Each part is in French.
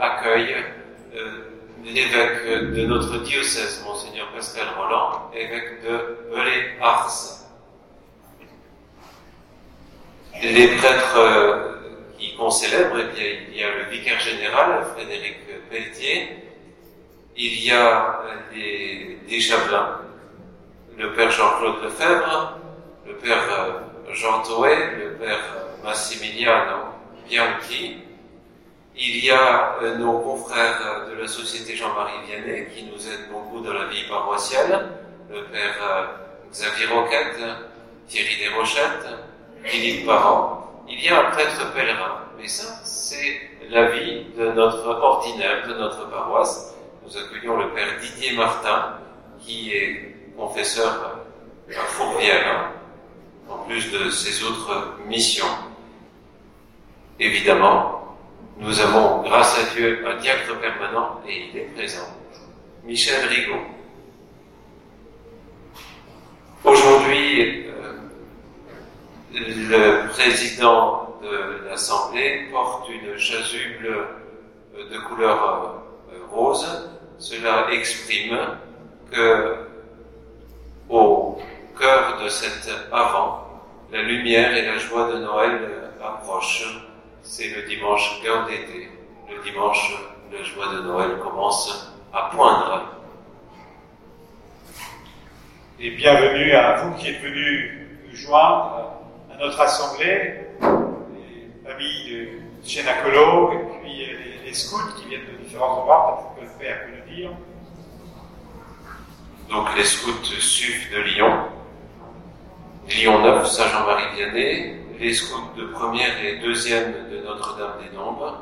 accueille euh, l'évêque de notre diocèse, Monseigneur Pascal Roland, évêque de Belay-Ars. Les prêtres euh, qui qu'on célèbre, eh bien, il y a le vicaire général, Frédéric Pelletier, il y a euh, des, des le père Jean-Claude Lefebvre, le père Jean Toé, le père Massimiliano Bianchi, il y a euh, nos confrères euh, de la Société Jean-Marie Vianney qui nous aident beaucoup dans la vie paroissiale, le père euh, Xavier Roquette, Thierry Desrochettes, Philippe Parent. Il y a un prêtre pèlerin, mais ça, c'est la vie de notre ordinaire, de notre paroisse. Nous accueillons le père Didier Martin, qui est confesseur à Fourvière, en plus de ses autres missions. Évidemment, nous avons, grâce à Dieu, un diacre permanent et il est présent. Michel Rigaud. Aujourd'hui, euh, le président de l'Assemblée porte une chasuble euh, de couleur euh, rose. Cela exprime que au cœur de cet avant, la lumière et la joie de Noël approchent c'est le dimanche cœur d'été, le dimanche où la joie de Noël commence à poindre. Et bienvenue à vous qui êtes venus nous joindre à notre assemblée, les familles de Chénacolo, et puis les, les, scouts qui viennent de différents endroits, peut-être que le Père peut le dire. Donc les scouts SUF de Lyon, Lyon 9, Saint-Jean-Marie-Vianney, les scouts de première et deuxième de Notre-Dame-des-Dombes,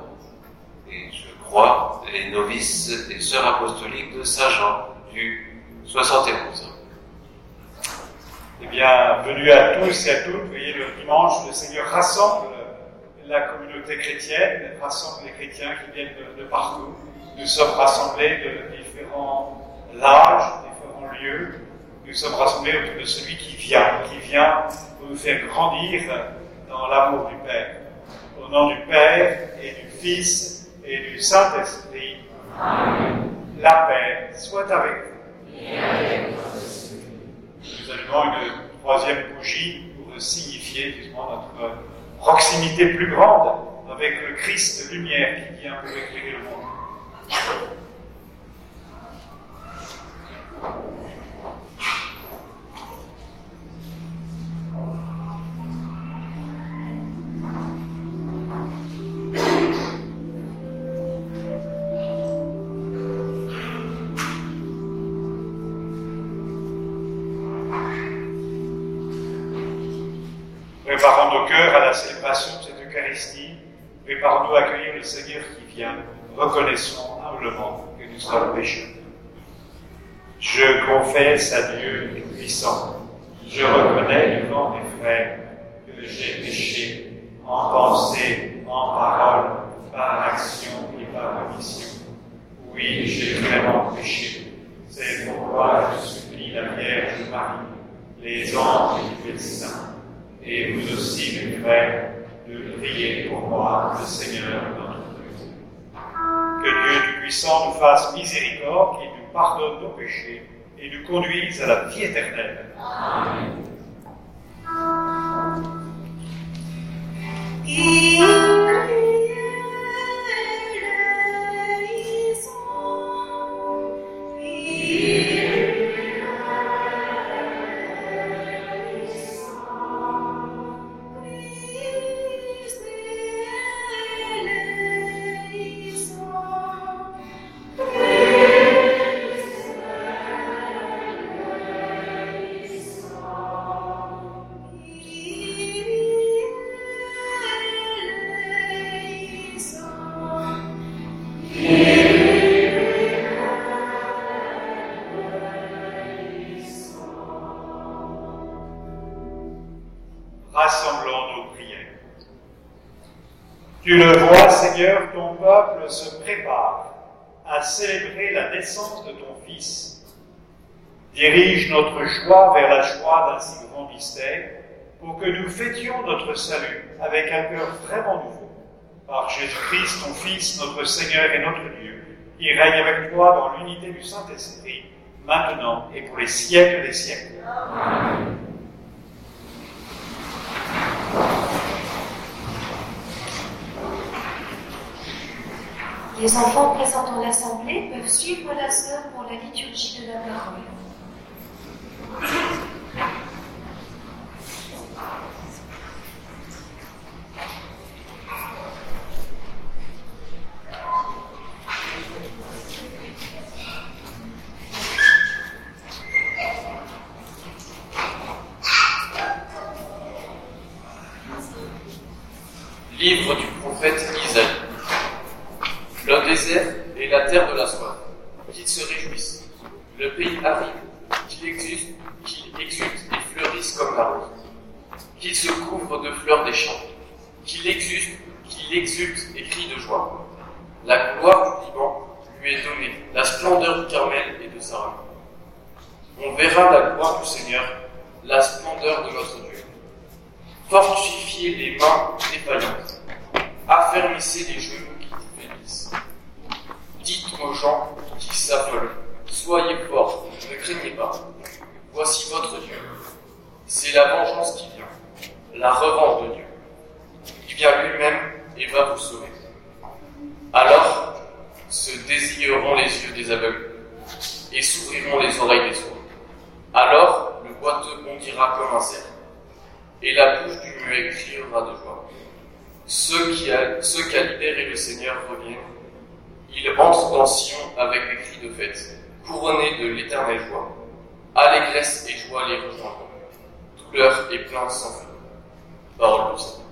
et je crois les novices et sœurs apostoliques de Saint-Jean du 71. Eh bien, bienvenue à tous et à toutes. Voyez, le dimanche, le Seigneur rassemble la communauté chrétienne, rassemble les chrétiens qui viennent de, de partout. Nous sommes rassemblés de différents âges, différents lieux. Nous sommes rassemblés autour de celui qui vient, qui vient pour nous faire grandir dans l'amour du Père. Au nom du Père et du Fils et du Saint-Esprit, la paix soit avec vous. Nous allumons une troisième bougie pour signifier justement notre proximité plus grande avec le Christ lumière qui vient pour éclairer le monde. Préparons nos cœurs à la célébration de cette Eucharistie. Préparons-nous accueillir le Seigneur qui vient. Reconnaissons humblement que nous sommes pécheurs. Je confesse à Dieu Tout-Puissant. Je reconnais devant mes frères que j'ai péché en pensée, en parole, par action et par omission. Oui, j'ai vraiment péché. C'est pourquoi je supplie la Vierge Marie, les anges et les saints et vous aussi, mes frères, de prier pour moi, le Seigneur notre Dieu. Que Dieu Tout-Puissant nous fasse miséricorde, qu'il nous pardonne nos péchés et nous conduise à la vie éternelle. Amen. Tu le vois, Seigneur, ton peuple se prépare à célébrer la naissance de ton Fils. Dirige notre joie vers la joie d'un si grand mystère pour que nous fêtions notre salut avec un cœur vraiment nouveau. Par Jésus-Christ, ton Fils, notre Seigneur et notre Dieu, qui règne avec toi dans l'unité du Saint-Esprit, maintenant et pour les siècles des siècles. Amen. Les enfants présents dans l'Assemblée peuvent suivre la sœur pour la liturgie de la parole. Livre du prophète et la terre de la soif, qu'ils se réjouissent. Le pays aride, qu'il exulte, qu'il exulte et fleurisse comme la rose. Qu'il se couvre de fleurs des champs. Qu'il exulte, qu'il exulte et crie de joie. La gloire du Liban lui est donné la splendeur du Carmel et de Sarah. On verra la gloire du Seigneur, la splendeur de notre Dieu. Fortifiez les mains défaillantes, affermissez les genoux qui faiblissent. Dites aux gens qui s'affolent, soyez forts, ne craignez pas. Voici votre Dieu. C'est la vengeance qui vient, la revanche de Dieu. Il vient lui-même et va vous sauver. Alors se désigneront les yeux des aveugles et s'ouvriront les oreilles des sourds. Alors le boiteux bondira comme un cerf et la bouche du muet criera de joie. Ceux qu'a libéré le Seigneur reviennent. Ils entrent dans Sion avec des cris de fête, couronnés de l'éternelle joie. Allégresse et joie les rejoindront. Douleur et plainte fin. Parole du Seigneur.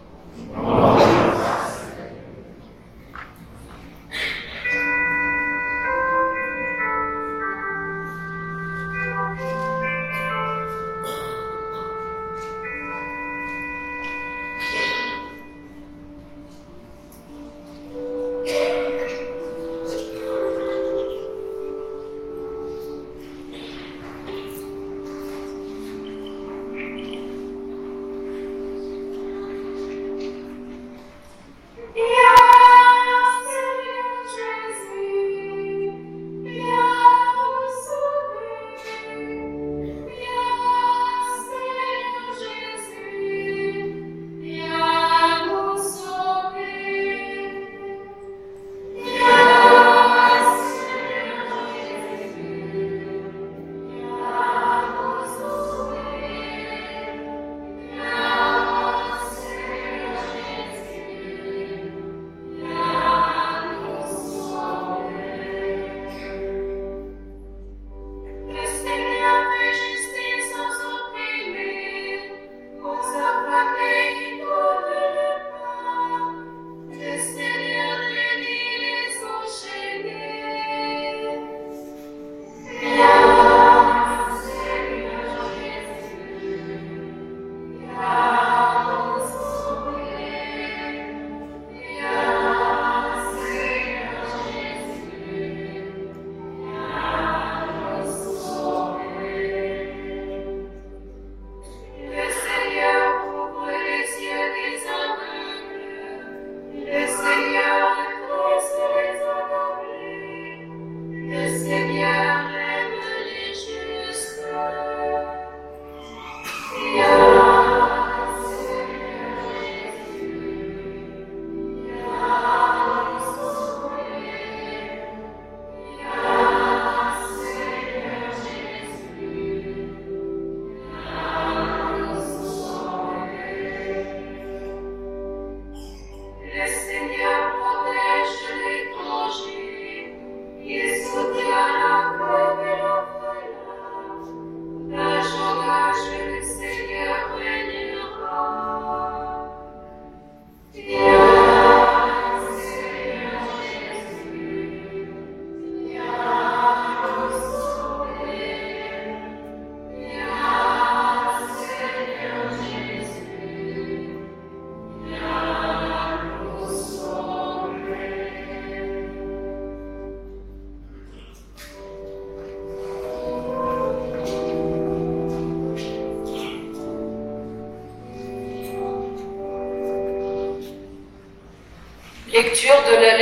De la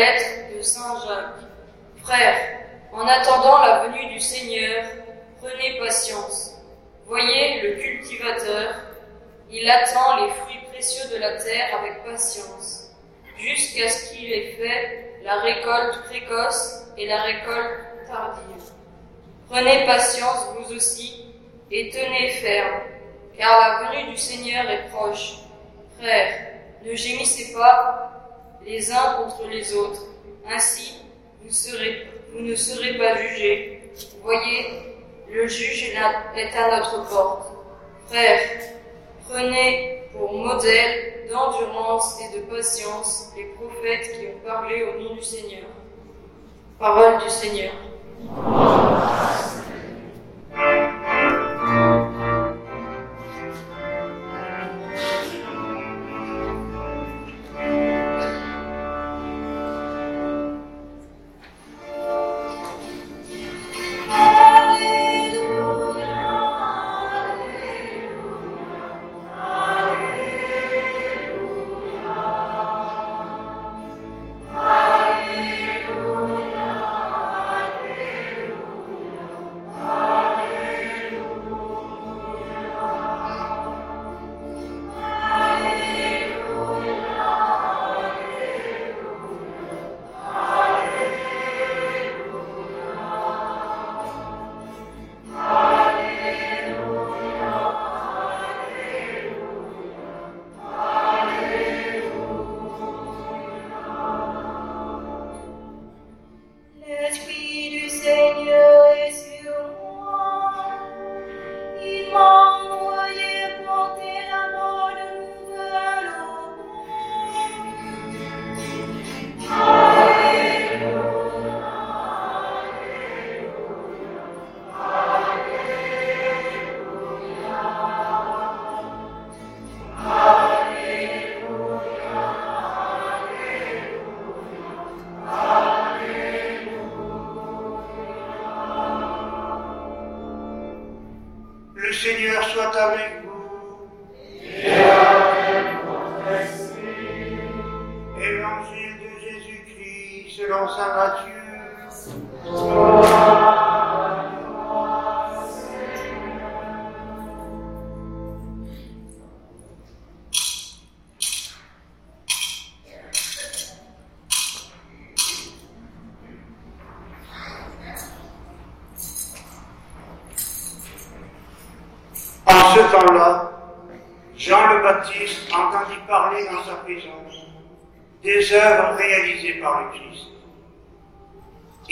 patience les prophètes qui ont parlé au nom du Seigneur. Parole du Seigneur.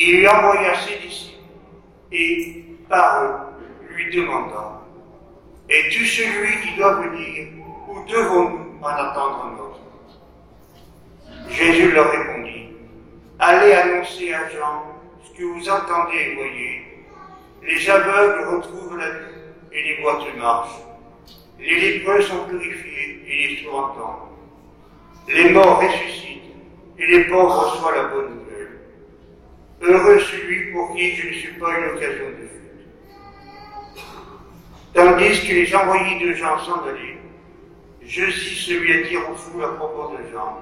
Il lui envoya ses disciples et, par eux, lui demanda Es-tu celui qui doit venir ou devons-nous en attendre un autre? Jésus leur répondit Allez annoncer à Jean ce que vous entendez et voyez. Les aveugles retrouvent la vue et les boiteux marchent. Les lépreux sont purifiés et les sourds entendent. Les morts ressuscitent et les pauvres reçoivent la bonne. Heureux celui pour qui je ne suis pas une occasion de fuite. Tandis que les envoyés de Jean s'en allaient, je suis celui à dire aux foules à propos de Jean.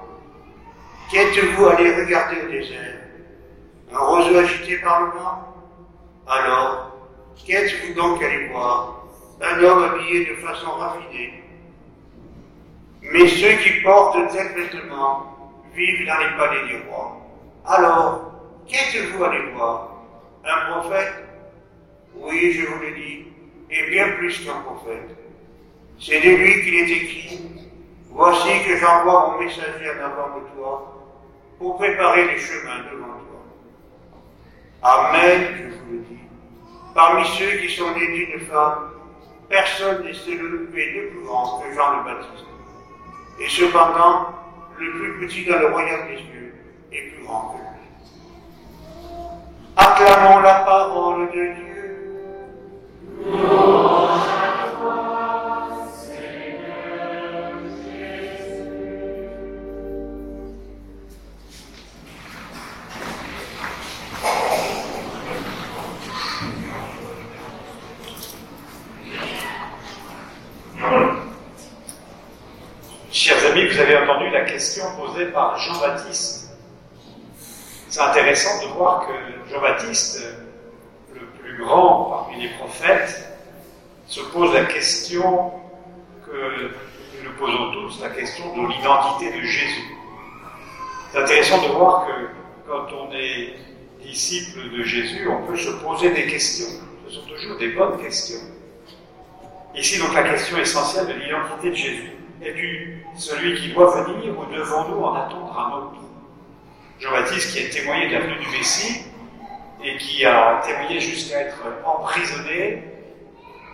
Qu'êtes-vous allé regarder au désert? Un roseau agité par le vent Alors, qu'êtes-vous donc allé voir? Un homme habillé de façon raffinée. Mais ceux qui portent tels vêtements vivent dans les palais du roi. Alors, qu'êtes-vous allé voir Un prophète? Oui, je vous le dis, et bien plus qu'un prophète. C'est de lui qu'il est écrit Voici que j'envoie mon messager en avant de toi pour préparer les chemins devant toi. Amen, je vous le dis. Parmi ceux qui sont nés d'une femme, personne n'est élevé de plus grand que Jean le Baptiste. Et cependant, le plus petit dans le royaume des cieux est plus grand que lui. Acclamons la parole de Dieu. Chers amis, vous avez entendu la question posée par Jean-Baptiste. C'est intéressant de voir que Jean-Baptiste, le plus grand parmi les prophètes, se pose la question que nous posons tous, la question de l'identité de Jésus. C'est intéressant de voir que quand on est disciple de Jésus, on peut se poser des questions. Ce sont toujours des bonnes questions. Ici, donc, la question essentielle de l'identité de Jésus. Es-tu celui qui doit venir ou devons-nous en attendre un autre Jean-Baptiste qui a témoigné de la venue du Messie et qui a témoigné jusqu'à être emprisonné,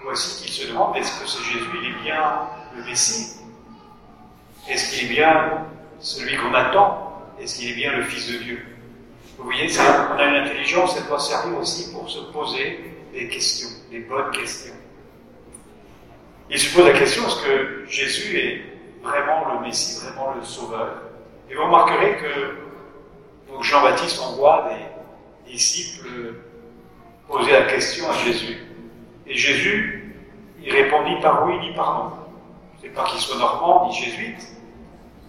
voici qu'il se demande est-ce que ce Jésus, il est bien le Messie? Est-ce qu'il est bien celui qu'on attend? Est-ce qu'il est bien le Fils de Dieu? Vous voyez, on a une intelligence, elle doit servir aussi pour se poser des questions, des bonnes questions. Il se pose la question est-ce que Jésus est vraiment le Messie, vraiment le Sauveur? Et vous remarquerez que donc Jean-Baptiste envoie des disciples poser la question à Jésus. Et Jésus, il répond ni par oui ni par non. C'est pas qu'il soit normand ni jésuite,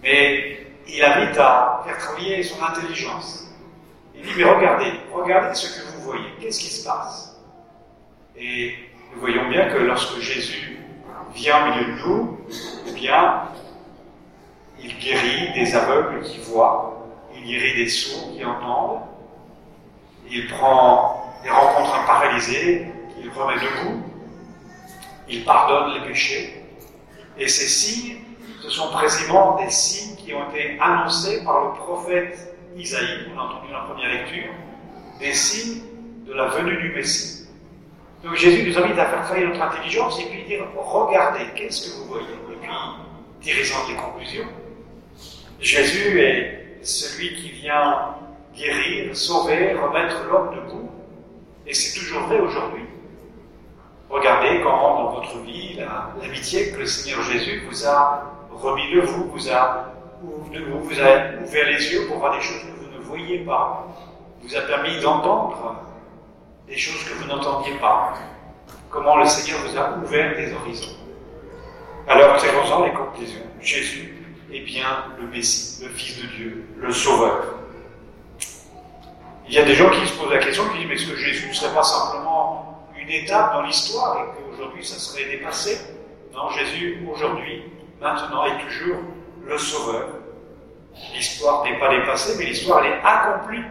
mais il invite à faire travailler son intelligence. Il dit mais regardez, regardez ce que vous voyez. Qu'est-ce qui se passe? Et nous voyons bien que lorsque Jésus vient au milieu de nous, eh bien, il guérit des aveugles qui voient, guérit des sourds qui entendent, il prend, il rencontre un paralysé, il remet debout, il pardonne les péchés. Et ces signes, ce sont précisément des signes qui ont été annoncés par le prophète Isaïe, on a entendu dans la première lecture, des signes de la venue du Messie. Donc Jésus nous invite à faire travailler notre intelligence et puis dire regardez, qu'est-ce que vous voyez? Et puis tirez-en des conclusions. Jésus est celui qui vient guérir, sauver, remettre l'homme debout. Et c'est toujours vrai aujourd'hui. Regardez comment dans votre vie, l'amitié que le Seigneur Jésus vous a remis de vous, vous a, ouvert les yeux pour voir des choses que vous ne voyez pas, vous a permis d'entendre des choses que vous n'entendiez pas. comment le Seigneur vous a ouvert des horizons. Alors, tirons-en les conclusions. Jésus est bien le Messie, le Fils de Dieu, le Sauveur. Il y a des gens qui se posent la question, qui disent, mais est-ce que Jésus ne serait pas simplement une étape dans l'histoire et qu'aujourd'hui ça serait dépassé? Non, Jésus, aujourd'hui, maintenant et toujours, le Sauveur. L'histoire n'est pas dépassée, mais l'histoire, elle est accomplie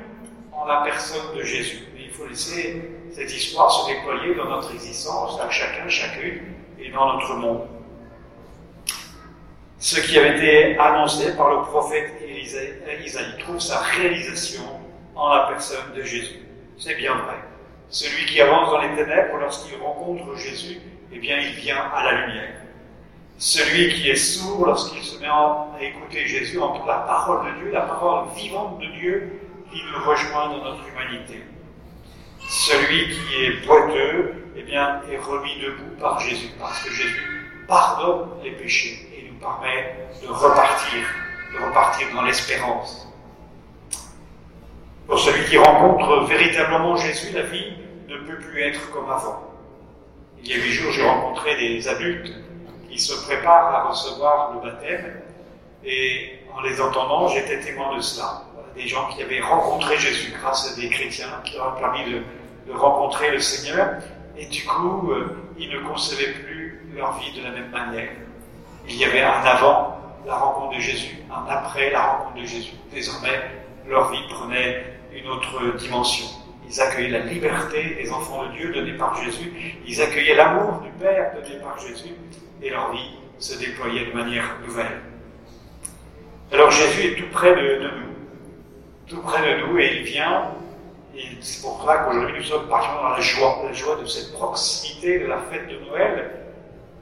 en la personne de Jésus. il faut laisser cette histoire se déployer dans notre existence, à chacun, chacune, et dans notre monde. Ce qui avait été annoncé par le prophète Isaïe trouve sa réalisation en la personne de Jésus. C'est bien vrai. Celui qui avance dans les ténèbres, lorsqu'il rencontre Jésus, eh bien, il vient à la lumière. Celui qui est sourd, lorsqu'il se met à écouter Jésus, entre la parole de Dieu, la parole vivante de Dieu, il nous rejoint dans notre humanité. Celui qui est boiteux, eh bien, est remis debout par Jésus, parce que Jésus pardonne les péchés permet de repartir, de repartir dans l'espérance. Pour celui qui rencontre véritablement Jésus, la vie ne peut plus être comme avant. Il y a huit jours, j'ai rencontré des adultes qui se préparent à recevoir le baptême et en les entendant, j'étais témoin de cela. Des gens qui avaient rencontré Jésus grâce à des chrétiens qui leur ont permis de, rencontrer le Seigneur et du coup, euh, ils ne concevaient plus leur vie de la même manière. Il y avait un avant la rencontre de Jésus, un après la rencontre de Jésus. Désormais, leur vie prenait une autre dimension. Ils accueillaient la liberté des enfants de Dieu donnée par Jésus, ils accueillaient l'amour du Père donné par Jésus, et leur vie se déployait de manière nouvelle. Alors Jésus est tout près de, nous, tout près de nous, et il vient, c'est pour cela qu'aujourd'hui nous sommes particulièrement dans la joie, la joie de cette proximité de la fête de Noël,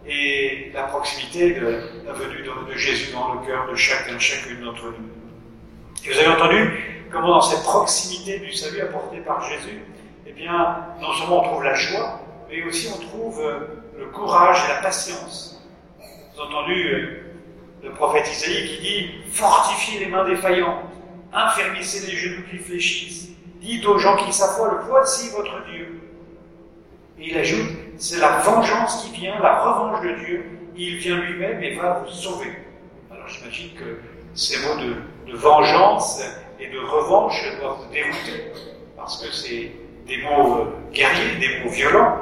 et la proximité de la venue de, Jésus dans le cœur de chacun, chacune d'entre nous. Et vous avez entendu comment dans cette proximité du salut apporté par Jésus, eh bien, non seulement on trouve la joie, mais aussi on trouve euh, le courage et la patience. Vous avez entendu euh, le prophète Isaïe qui dit Fortifiez les mains défaillantes, infermissez les genoux qui fléchissent, dites aux gens qui s'affolent Voici votre Dieu. Et il ajoute C'est la vengeance qui vient, la revanche de Dieu. Il vient lui-même et va vous sauver. Alors j'imagine que ces mots de, vengeance et de revanche doivent vous dérouter, parce que c'est des mots euh, guerriers, des mots violents,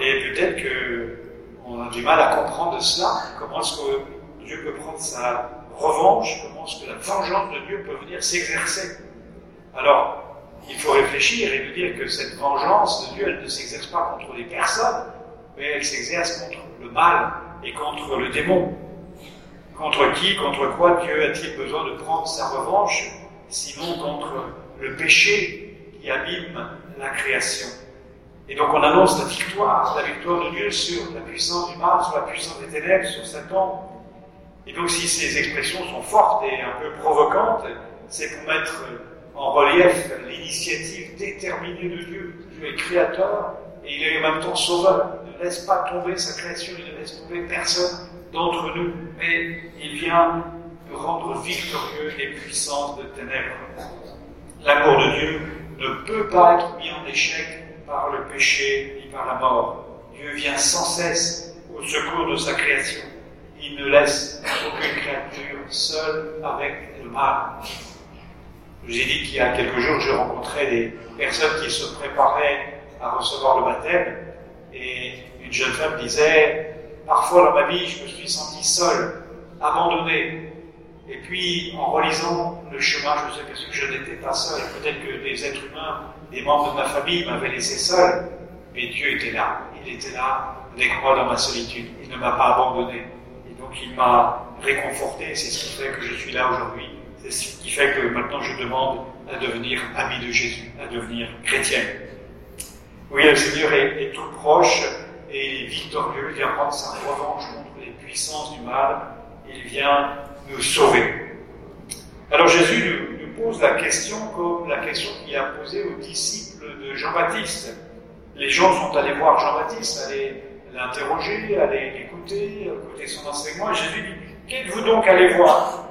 et peut-être qu'on a du mal à comprendre cela, comment est-ce que Dieu peut prendre sa revanche, comment est-ce que la vengeance de Dieu peut venir s'exercer? Alors, il faut réfléchir et nous dire que cette vengeance de Dieu, elle ne s'exerce pas contre les personnes, mais elle s'exerce contre le mal et contre le démon. Contre qui, contre quoi Dieu a-t-il besoin de prendre sa revanche sinon contre le péché qui abîme la création? Et donc on annonce la victoire, la victoire de Dieu sur la puissance du mal, sur la puissance des ténèbres, sur Satan. Et donc si ces expressions sont fortes et un peu provocantes, c'est pour mettre en relief l'initiative déterminée de Dieu. Dieu est créateur et il est en même temps sauveur. Il ne laisse pas tomber sa création, il ne laisse tomber personne d'entre nous, mais il vient rendre victorieux les puissances de ténèbres. L'amour de Dieu ne peut pas être mis en échec par le péché ni par la mort. Dieu vient sans cesse au secours de sa création. Il ne laisse aucune créature seule avec le mal. Je vous ai dit qu'il y a quelques jours, je rencontrais des personnes qui se préparaient à recevoir le baptême et une jeune femme disait Parfois dans ma vie, je me suis senti seule, abandonnée, et puis, en relisant le chemin, je me suis aperçu que je n'étais pas seul. Peut-être que des êtres humains, des membres de ma famille m'avaient laissé seul, mais Dieu était là. Il était là avec moi dans ma solitude. Il ne m'a pas abandonné. Et donc, il m'a réconforté. C'est ce qui fait que je suis là aujourd'hui. Ce qui fait que maintenant je demande à devenir ami de Jésus, à devenir chrétien. Oui, le Seigneur est, tout proche et victorieux. Il vient prendre sa revanche contre les puissances du mal. Il vient nous sauver. Alors Jésus nous, pose la question comme la question qu'il a posée aux disciples de Jean-Baptiste. Les gens sont allés voir Jean-Baptiste, aller l'interroger, aller l'écouter, écouter son enseignement. Et Jésus dit, qu'êtes-vous donc allé voir?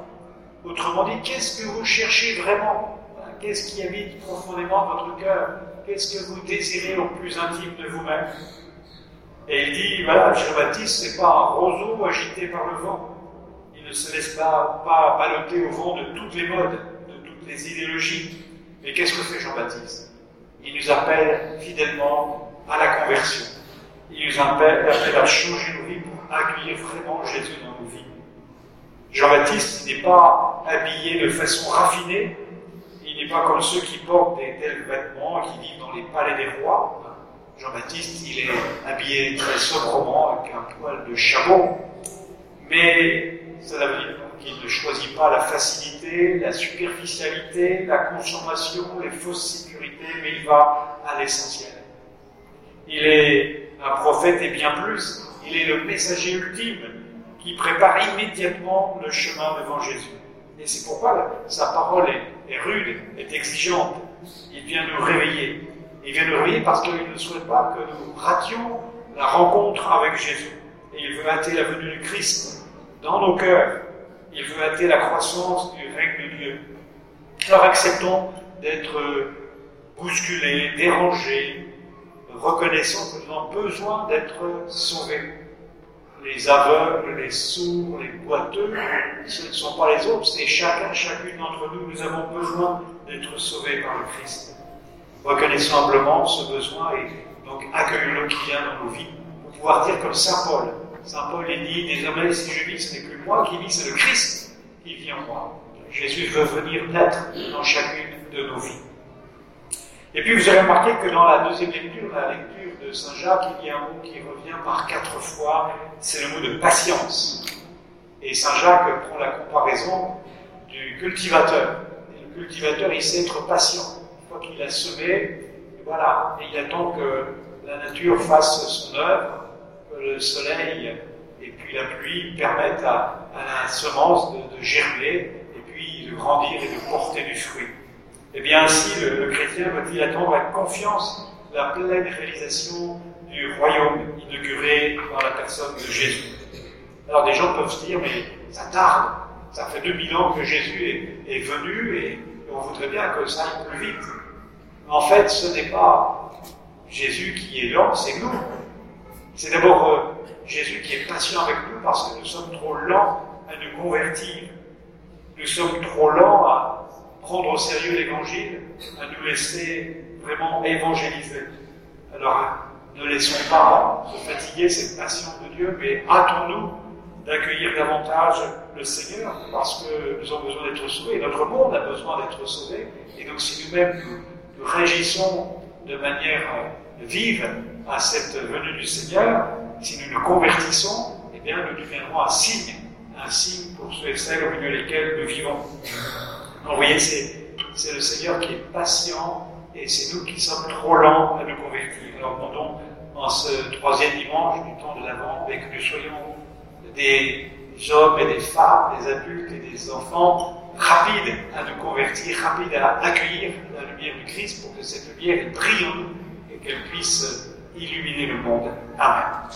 Autrement dit, qu'est-ce que vous cherchez vraiment? Qu'est-ce qui habite profondément votre cœur? Qu'est-ce que vous désirez au plus intime de vous-même? Et il dit, voilà, Jean-Baptiste, c'est pas un roseau agité par le vent. Il ne se laisse pas, pas baloter au vent de toutes les modes, de toutes les idéologies. Mais qu'est-ce que fait Jean-Baptiste? Il nous appelle fidèlement à la conversion. Il nous appelle, appelle à changer nos vies pour accueillir vraiment Jésus dans. Jean-Baptiste n'est pas habillé de façon raffinée, il n'est pas comme ceux qui portent des tels vêtements et qui vivent dans les palais des rois. Jean-Baptiste, il est habillé très sobrement avec un poil de chameau, mais cela veut dire qu'il ne choisit pas la facilité, la superficialité, la consommation, les fausses sécurités, mais il va à l'essentiel. Il est un prophète et bien plus, il est le messager ultime qui prépare immédiatement le chemin devant Jésus. Et c'est pourquoi sa parole est, rude, est exigeante. Il vient nous réveiller. Il vient nous réveiller parce qu'il ne souhaite pas que nous rations la rencontre avec Jésus. Et il veut hâter la venue du Christ dans nos cœurs. Il veut hâter la croissance du règne de Dieu. Alors acceptons d'être bousculés, dérangés, reconnaissant que nous avons besoin d'être sauvés. Les aveugles, les sourds, les boiteux, ce ne sont pas les autres, c'est chacun, chacune d'entre nous, nous avons besoin d'être sauvés par le Christ. Reconnaissons humblement ce besoin et donc accueillons-le qui vient dans nos vies pour pouvoir dire comme Saint Paul. Saint Paul il dit, désormais si je vis, ce n'est plus moi qui vis, c'est le Christ qui vit en moi. Jésus veut venir naître dans chacune de nos vies. Et puis vous avez remarqué que dans la deuxième lecture, la lecture Saint Jacques, il y a un mot qui revient par quatre fois, c'est le mot de patience. Et Saint Jacques prend la comparaison du cultivateur. Et le cultivateur, il sait être patient. Une fois qu'il a semé, voilà, et il attend que la nature fasse son œuvre, que le soleil et puis la pluie permettent à, la semence de, germer, et puis de grandir et de porter du fruit. Et bien ainsi, le, chrétien doit-il attendre avec confiance la pleine réalisation du royaume inauguré dans la personne de Jésus. Alors des gens peuvent se dire, mais ça tarde, ça fait 2000 ans que Jésus est, venu et, on voudrait bien que ça aille plus vite. En fait, ce n'est pas Jésus qui est lent, c'est nous. C'est d'abord euh, Jésus qui est patient avec nous parce que nous sommes trop lents à nous convertir. Nous sommes trop lents à prendre au sérieux l'évangile, à nous laisser vraiment évangéliser. Alors, ne laissons pas se fatiguer cette patience de Dieu, mais hâtons-nous d'accueillir davantage le Seigneur, parce que nous avons besoin d'être sauvés, notre monde a besoin d'être sauvé, et donc si nous-mêmes nous, réagissons de manière vive à cette venue du Seigneur, si nous nous convertissons, eh bien nous deviendrons un signe, un signe pour ceux et celles au milieu desquels nous vivons. Donc, vous voyez, c'est le Seigneur qui est patient, et c'est nous qui sommes trop lents à nous convertir. Alors, demandons en ce troisième dimanche du temps de l'Avent, et que nous soyons des hommes et des femmes, des adultes et des enfants rapides à nous convertir, rapides à accueillir la lumière du Christ pour que cette lumière brille en nous et qu'elle puisse illuminer le monde. Amen.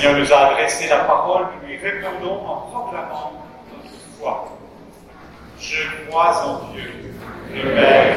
Seigneur nous a adressé la parole, nous lui répondons en proclamant notre foi. Je crois en Dieu, le Père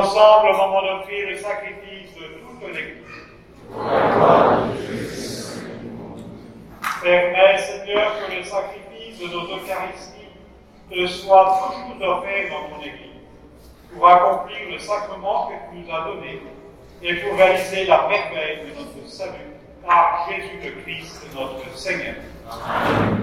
ensemble au moment d'offrir le sacrifice de toute l'Église. Permets, Seigneur, que le sacrifice de notre Eucharistie te soit toujours offert dans ton Église, pour accomplir le sacrement que tu nous as donné et pour réaliser la merveille de notre salut par Jésus le Christ, notre Seigneur. Le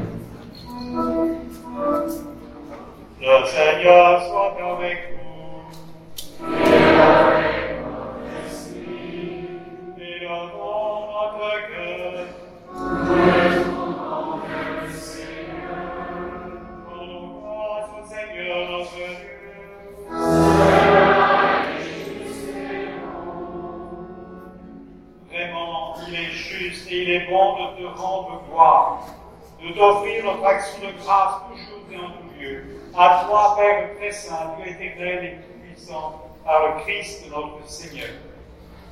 Christ notre Seigneur.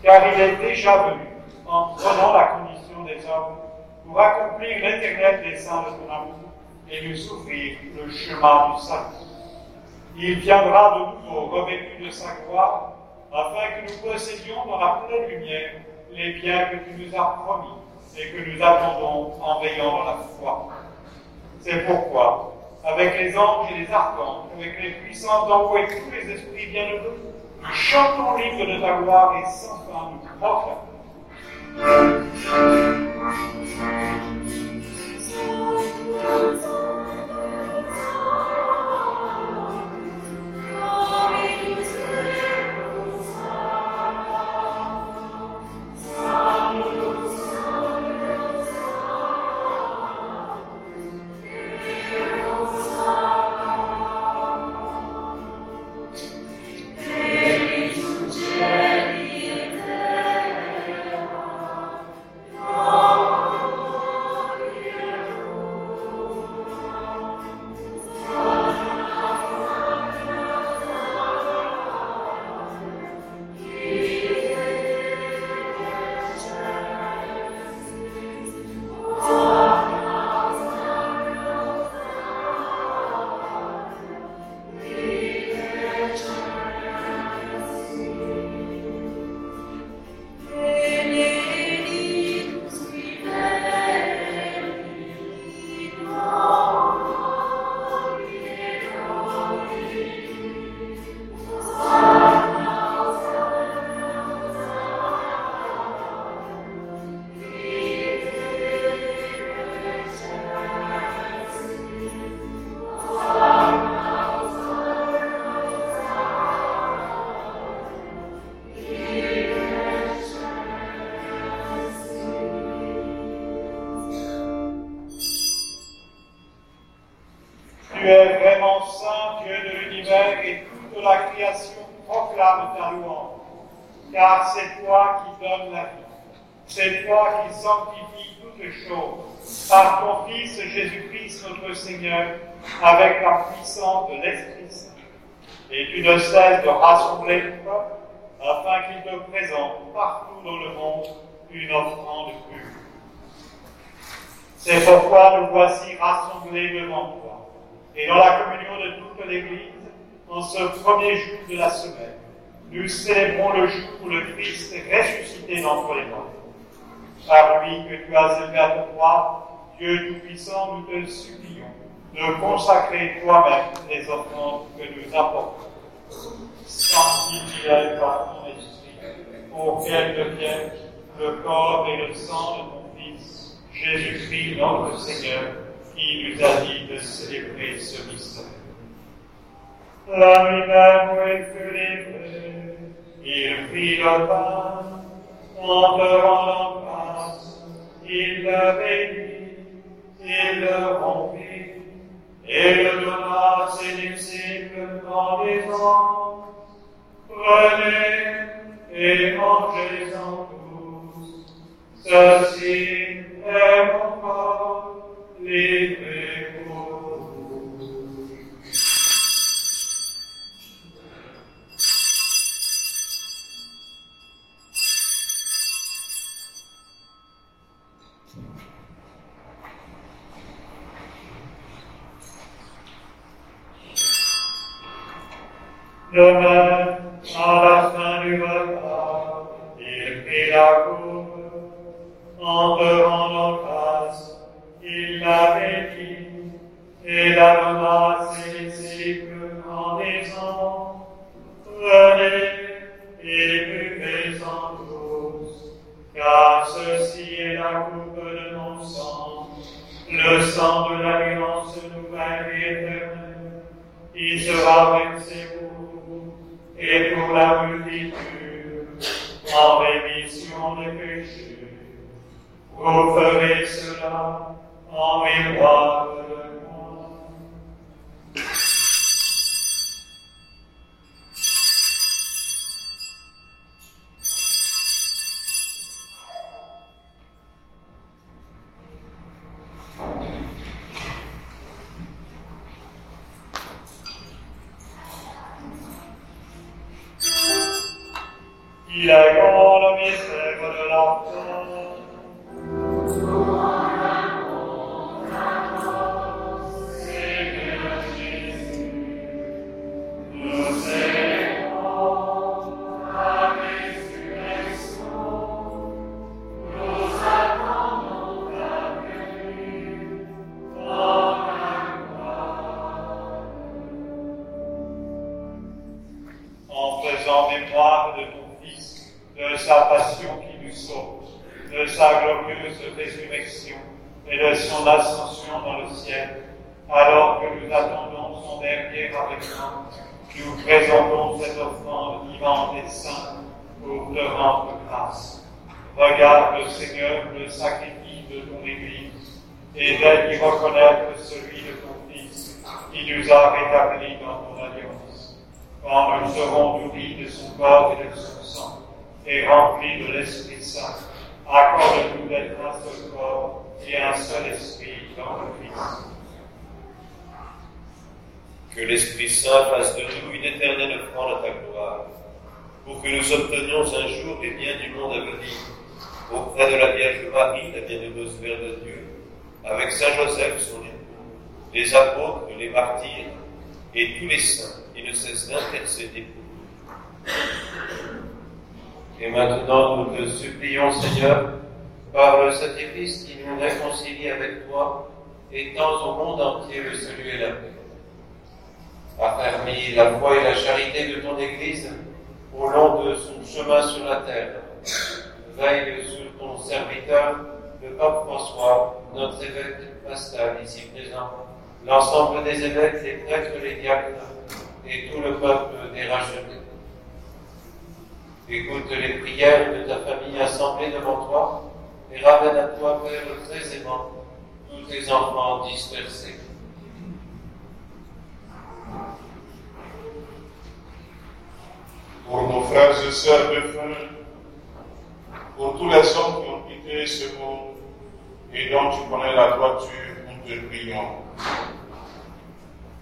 Car il est déjà venu, en prenant la condition des hommes, pour accomplir l'éternel dessein de ton amour et nous ouvrir le chemin du salut. Il viendra de nouveau revêtu de sa gloire, afin que nous possédions dans la pleine lumière les biens que tu nous as promis et que nous attendons en veillant dans la foi. C'est pourquoi, avec les anges et les archanges, avec les puissances d'envoi et tous les esprits bienheureux, chantons l'hymne de ta gloire et sans fin nous. Partout dans le monde une offrande pure. C'est pourquoi nous voici rassemblés devant toi et dans la communion de toute l'Église, en ce premier jour de la semaine, nous célébrons le jour où le Christ est ressuscité d'entre les morts. Par lui que tu as élevé à ton droite Dieu Tout-Puissant, nous te supplions de consacrer toi-même les offrandes que nous apportons. Sanctifie-les par ton esprit, pour qu'elles deviennent le corps et le sang de ton Fils, Jésus-Christ notre Seigneur, qui nous a dit de célébrer ce mystère. La livrée, il prit le pain, en te rendant grâce, il le bénit, il le rompit, et le donna à ses disciples en disant, Prenez et mangez-en tous, ceci est mon corps livré pour vous. De même, à la fin du repas, coupe, en te rendant grâce, il la bénit, et la donna à ses disciples en disant, Prenez et buvez-en tous, car ceci est la coupe de mon sang, le sang de l'alliance nouvelle et éternelle il sera versé pour vous et pour la multitude en rémission des péchés. Vous ferez cela en mémoire de offrande vivante et sainte pour te rendre grâce. Regarde, Seigneur, le sacrifice de ton Église et d'aide y reconnaître celui de ton Fils qui nous a rétablis dans ton alliance. Quand nous serons nourris de son corps et de son sang et remplis de l'Esprit Saint, accorde-nous d'être un seul corps et un seul esprit dans le Christ. Que l'Esprit Saint fasse de nous une éternelle offrande à ta gloire, pour que nous obtenions un jour les biens du monde à venir, auprès de la Vierge Marie, la bienheureuse Mère de Dieu, avec Saint Joseph, son époux, les apôtres, les martyrs et tous les saints qui ne cessent d'intercéder pour nous. Et maintenant, nous te supplions, Seigneur, par le sacrifice qui nous réconcilie avec toi, étends au monde entier le salut et la paix. Affermis la foi et la charité de ton Église au long de son chemin sur la terre. Veille sur ton serviteur, le pape François, notre évêque Pascal ici présent, l'ensemble des évêques, les prêtres, les diacres et tout le peuple des rachetés. Écoute les prières de ta famille assemblée devant toi et ramène à toi, Père, très aimant, tous tes enfants dispersés. Pour nos frères et sœurs de feu, pour tous les hommes qui ont quitté ce monde et dont tu connais la droiture, nous te prions.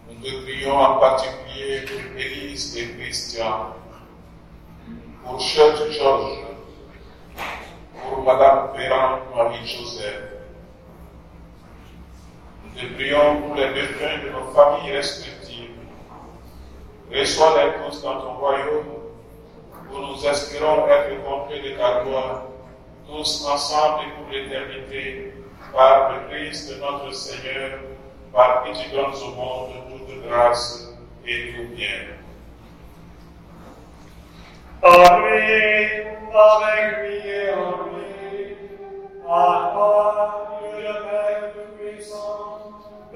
Nous te prions en particulier pour Élise et Christian, pour Church Georges, pour Madame Ferrand Marie-Joseph. Nous te prions pour les défunts de nos familles respectives. Reçois-les tous dans ton royaume nous espérons être compris de ta gloire, tous ensemble et pour l'éternité. par le Christ notre Seigneur, par qui tu donnes au monde toute grâce et tout bien. En lui, avec lui et en lui, à toi, Dieu le Père Tout-Puissant,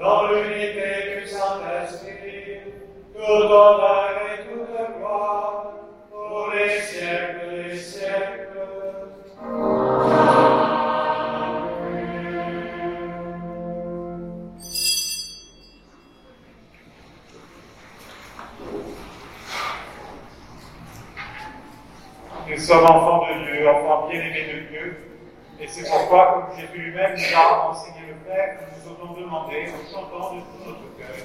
dans l'unité du Saint-Esprit, tout honneur et toute gloire, Nous sommes enfants de Dieu, enfants bien-aimés de Dieu, et c'est pourquoi, comme Jésus lui-même nous a enseigné le faire, nous nous osons demander en chantant de tout notre cœur.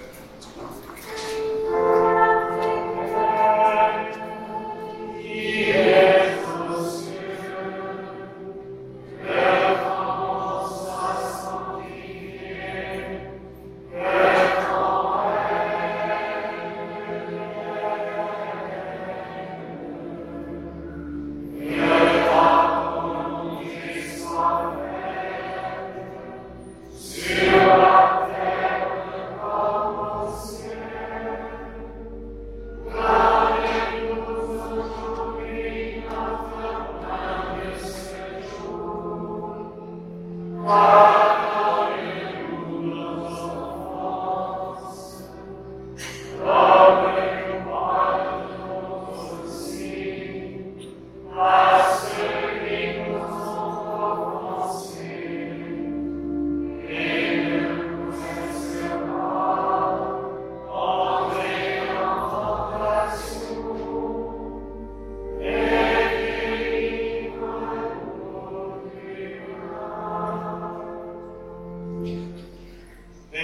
Qui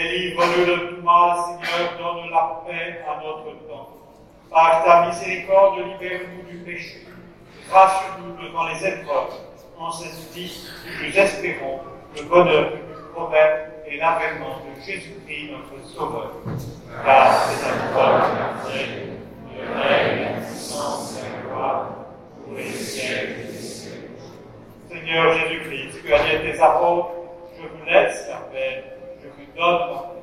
Délivre-nous de mal, Seigneur, donne la paix à notre temps. Par ta miséricorde, libère-nous du péché. Rassure-nous devant les épreuves, en cette vie nous espérons le bonheur tu promets et l'avènement de Jésus-Christ, notre Sauveur. Car c'est à toi que le règne, la puissance et la gloire, pour les siècles des siècles. Seigneur Jésus-Christ, tu as dit tes apôtres, je vous laisse la paix, je vous donne ma paix.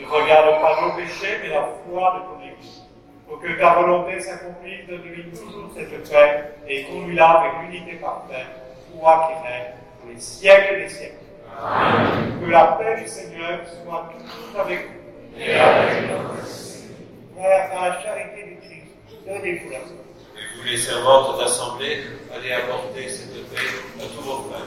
Ne regarde pas nos péchés, mais la foi de ton Église. Pour que ta volonté s'accomplisse, donne-lui toujours cette paix et conduis-la avec l'unité parfaite, toi qui règnes pour les siècles des siècles. Que la paix du Seigneur soit toujours avec vous. Et avec Frères, dans la charité du Christ, donnez-vous la paix. Et vous, les servantes d'assemblée, allez apporter cette paix à tous vos frères.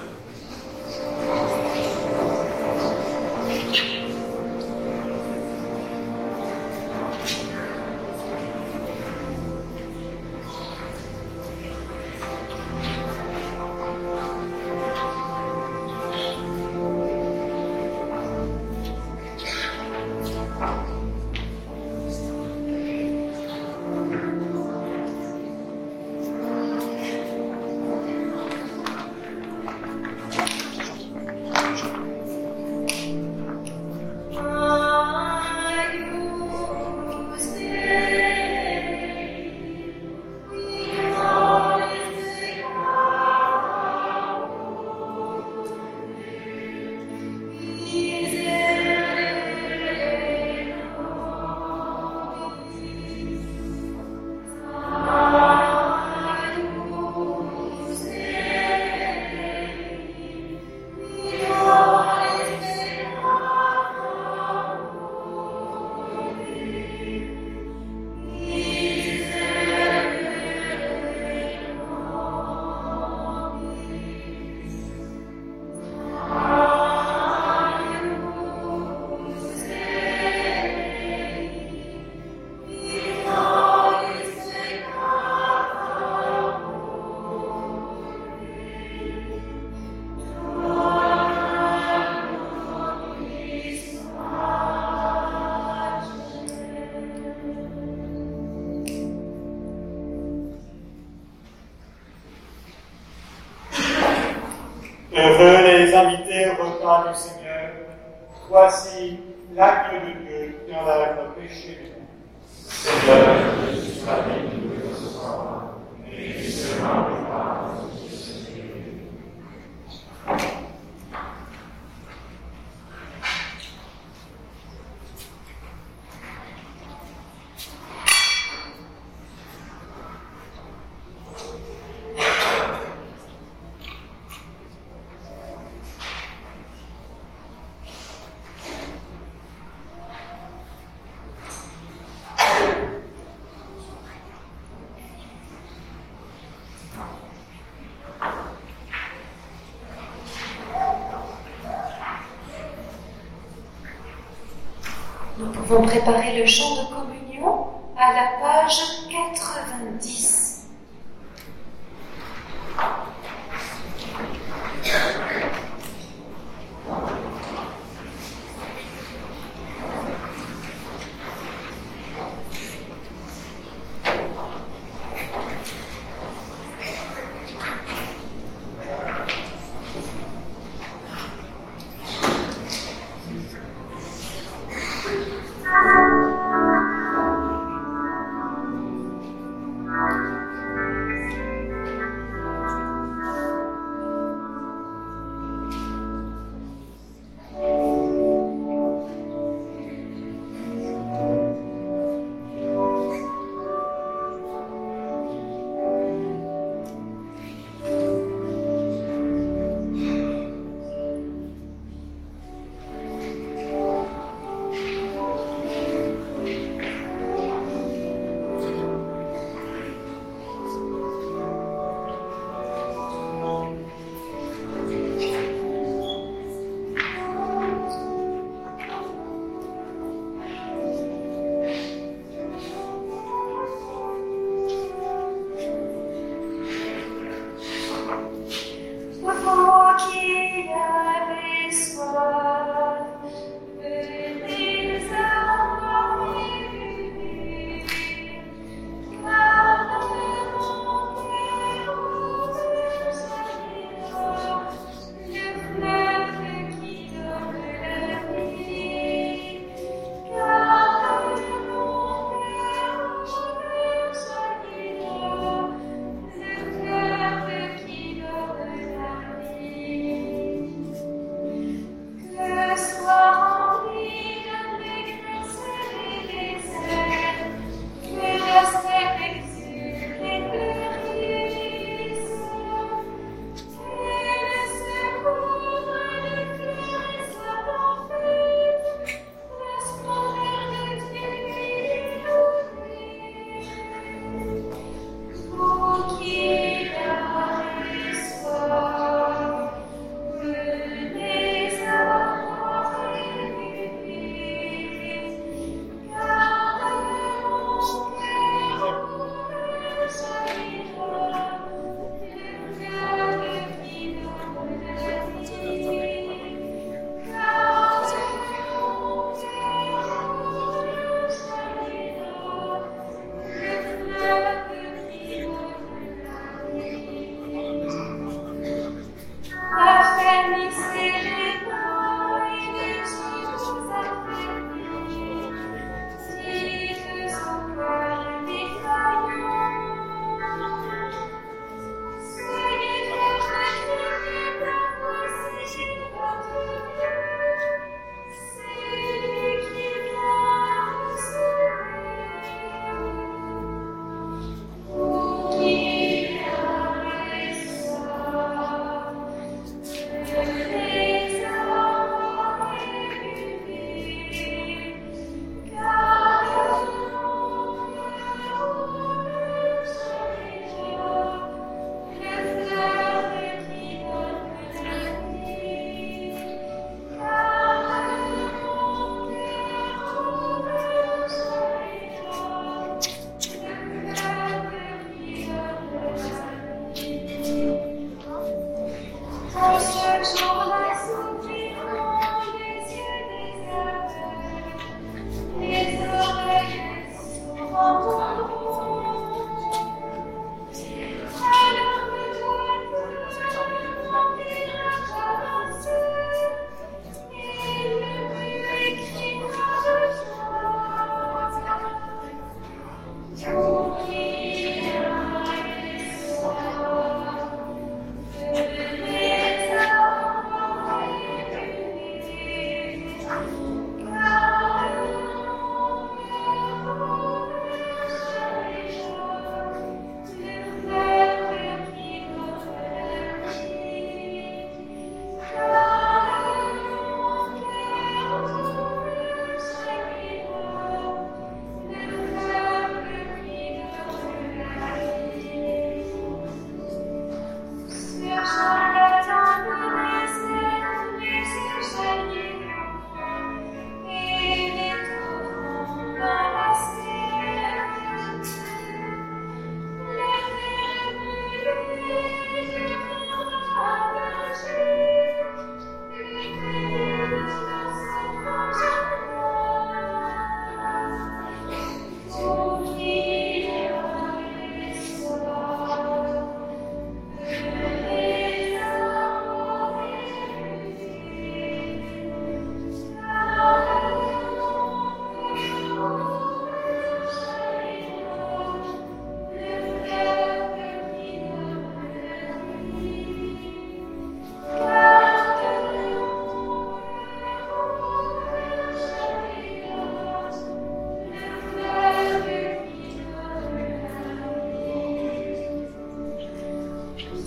Pouvons préparer le chant de communion à la page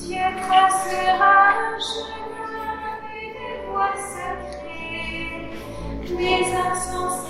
Dieu tracera un chemin des voies sacrées, les insensés.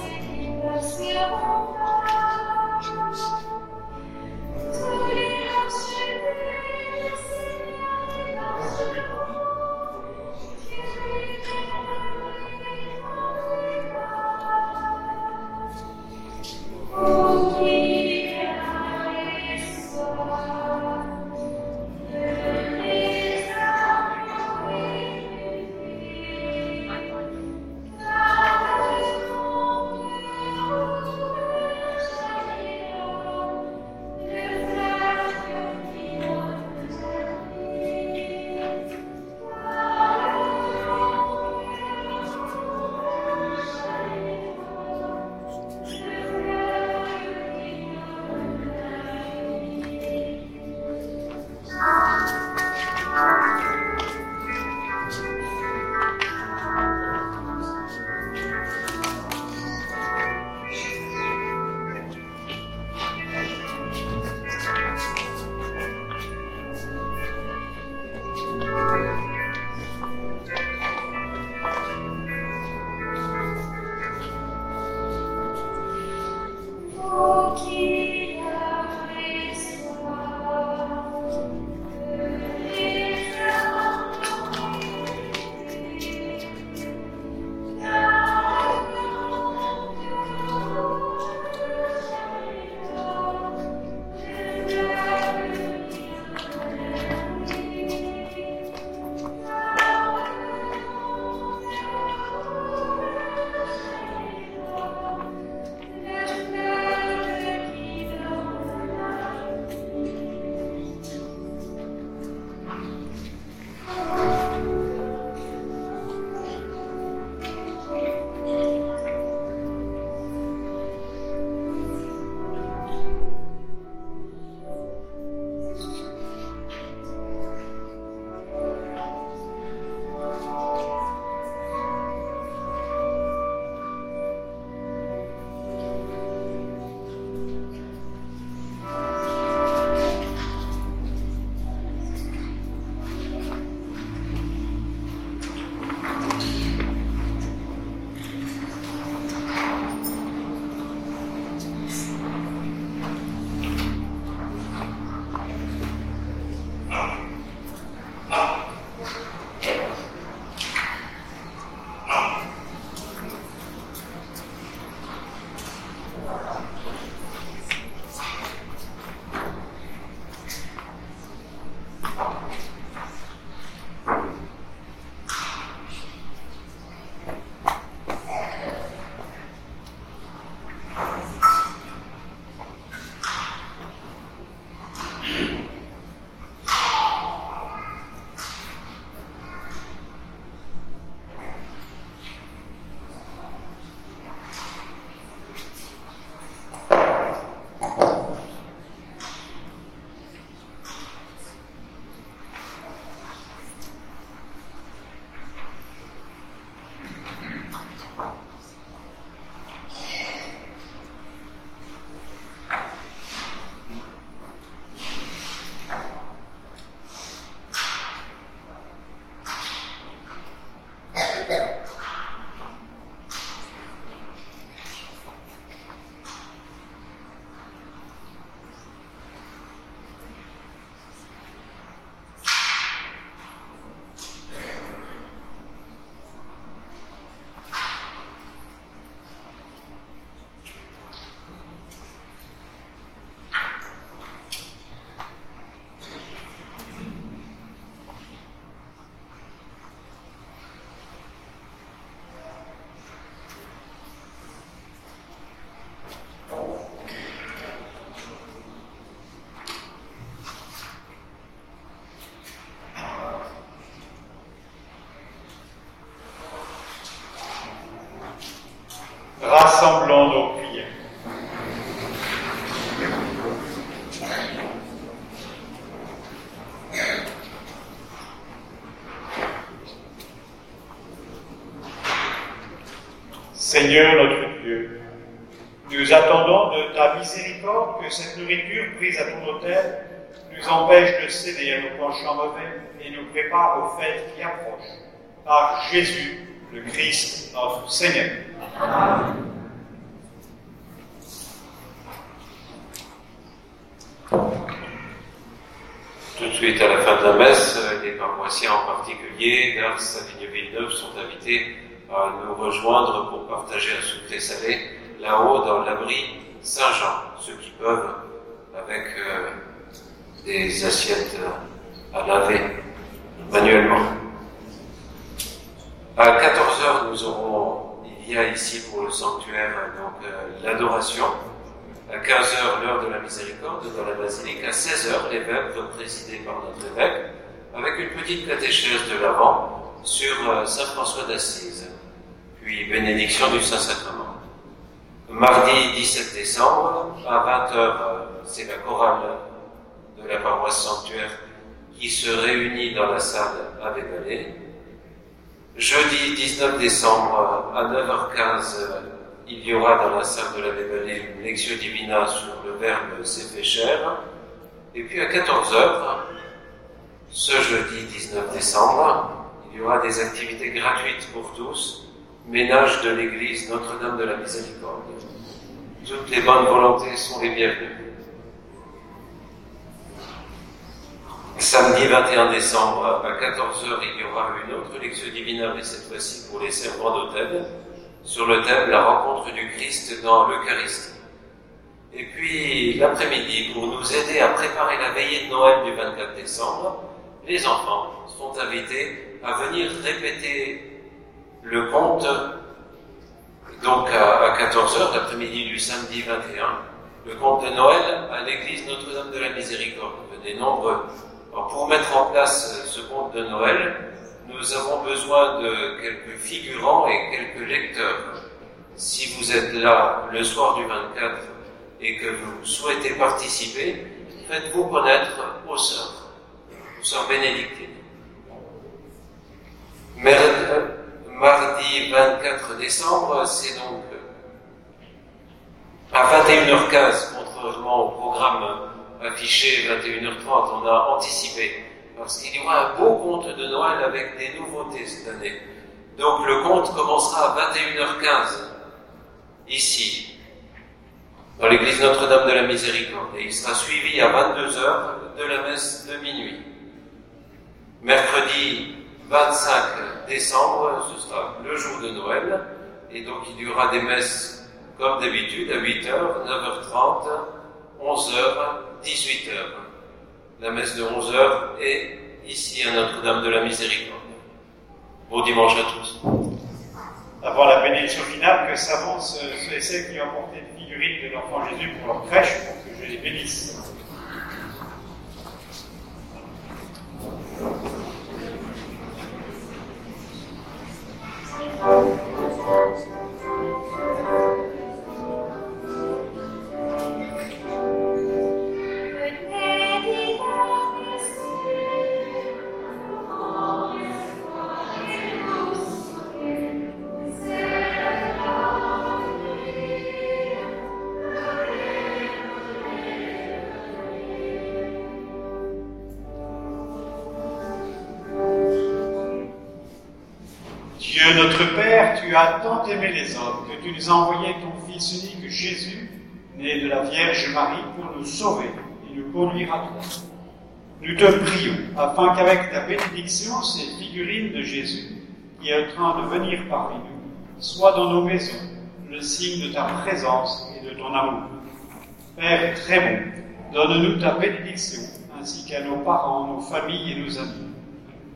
Rassemblons nos prières. Seigneur notre Dieu, nous attendons de ta miséricorde que cette nourriture prise à ton autel nous empêche de céder à nos penchants mauvais et nous prépare aux fêtes qui approchent. Par Jésus, le Christ, notre Seigneur. Ensuite, à la fin de la messe, les paroissiens en particulier, Gars, Savigne Villeneuve, sont invités à nous rejoindre pour partager un soufflé salé là-haut dans l'abri Saint-Jean, ceux qui peuvent, avec euh, des assiettes à laver manuellement. À 14h, nous aurons, il y a ici pour le sanctuaire donc euh, l'adoration. À 15h, l'heure de la miséricorde dans la basilique. À 16h, les vêpres présidées par notre évêque, avec une petite catéchèse de l'avant sur euh, Saint François d'Assise, puis bénédiction du Saint-Sacrement. Mardi 17 décembre, à 20h, euh, c'est la chorale de la paroisse sanctuaire qui se réunit dans la salle avec Vallée. Jeudi 19 décembre, à 9h15, il y aura dans la salle de la Vallée une lecture divina sur le verbe s'est. Et puis à 14h, ce jeudi 19 décembre, il y aura des activités gratuites pour tous, ménage de l'église Notre-Dame de la Miséricorde. Toutes les bonnes volontés sont les bienvenues. Samedi 21 décembre à 14h, il y aura une autre lecture divine, mais cette fois-ci pour les servants d'hôtel, sur le thème La rencontre du Christ dans l'Eucharistie. Et puis l'après-midi, pour nous aider à préparer la veillée de Noël du 24 décembre, les enfants sont invités à venir répéter le conte donc à, 14h, l'après-midi du samedi 21, le conte de Noël à l'église Notre-Dame de la Miséricorde. Venez nombreux. pour mettre en place ce conte de Noël, nous avons besoin de quelques figurants et quelques lecteurs. Si vous êtes là le soir du 24 et que vous souhaitez participer, faites-vous connaître aux sœurs, aux sœurs bénédictines. Mardi 24 décembre, c'est donc à 21h15, contrairement au programme affiché 21h30, on a anticipé, parce qu'il y aura un beau conte de Noël avec des nouveautés cette année. Donc le conte commencera à 21h15, ici, dans l'église Notre-Dame de la Miséricorde, et il sera suivi à 22h de la messe de minuit. Mercredi 25 décembre, ce sera le jour de Noël, et donc il y aura des messes comme d'habitude à 8h, 9h30, 11h, 18h. La messe de 11h est ici à Notre-Dame de la Miséricorde. Bon dimanche à tous. Avant la bénédiction finale, que s'avancent ceux et celles qui ont porté des figurines de l'enfant Jésus pour leur crèche, pour que je les bénisse. Tant aimé les hommes que tu nous as envoyé ton Fils unique Jésus, né de la Vierge Marie, pour nous sauver et nous conduire à toi. Nous te prions, afin qu'avec ta bénédiction, ces figurines de Jésus, qui est en train de venir parmi nous, soient dans nos maisons le signe de ta présence et de ton amour. Père très bon, donne-nous ta bénédiction, ainsi qu'à nos parents, nos familles et nos amis.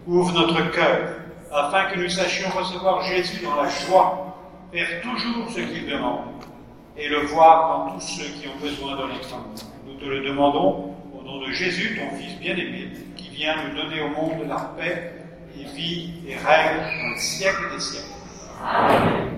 Ouvre notre cœur afin que nous sachions recevoir Jésus dans la joie, faire toujours ce qu'il demande, et le voir dans tous ceux qui ont besoin de notre Nous te le demandons au nom de Jésus, ton Fils bien-aimé, qui vient nous donner au monde la paix et vie et règne dans le siècle des siècles. Amen.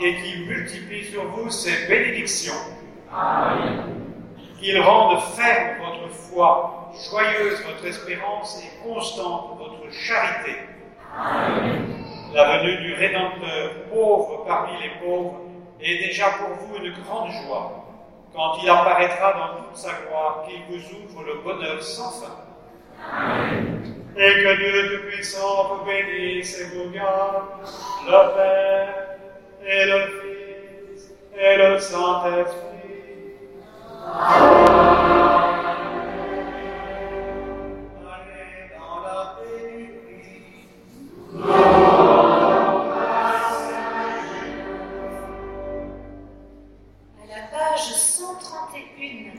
Et qu'il multiplie sur vous ses bénédictions. Qu'il rende ferme votre foi, joyeuse votre espérance et constante votre charité. La venue du Rédempteur, pauvre parmi les pauvres, est déjà pour vous une grande joie, quand il apparaîtra dans toute sa gloire, qu'il vous ouvre le bonheur sans fin. Et que Dieu Tout-Puissant vous bénisse et vous garde, le Père, et le Fils, et le Saint-Esprit. Amen. Dans la. À la page 131.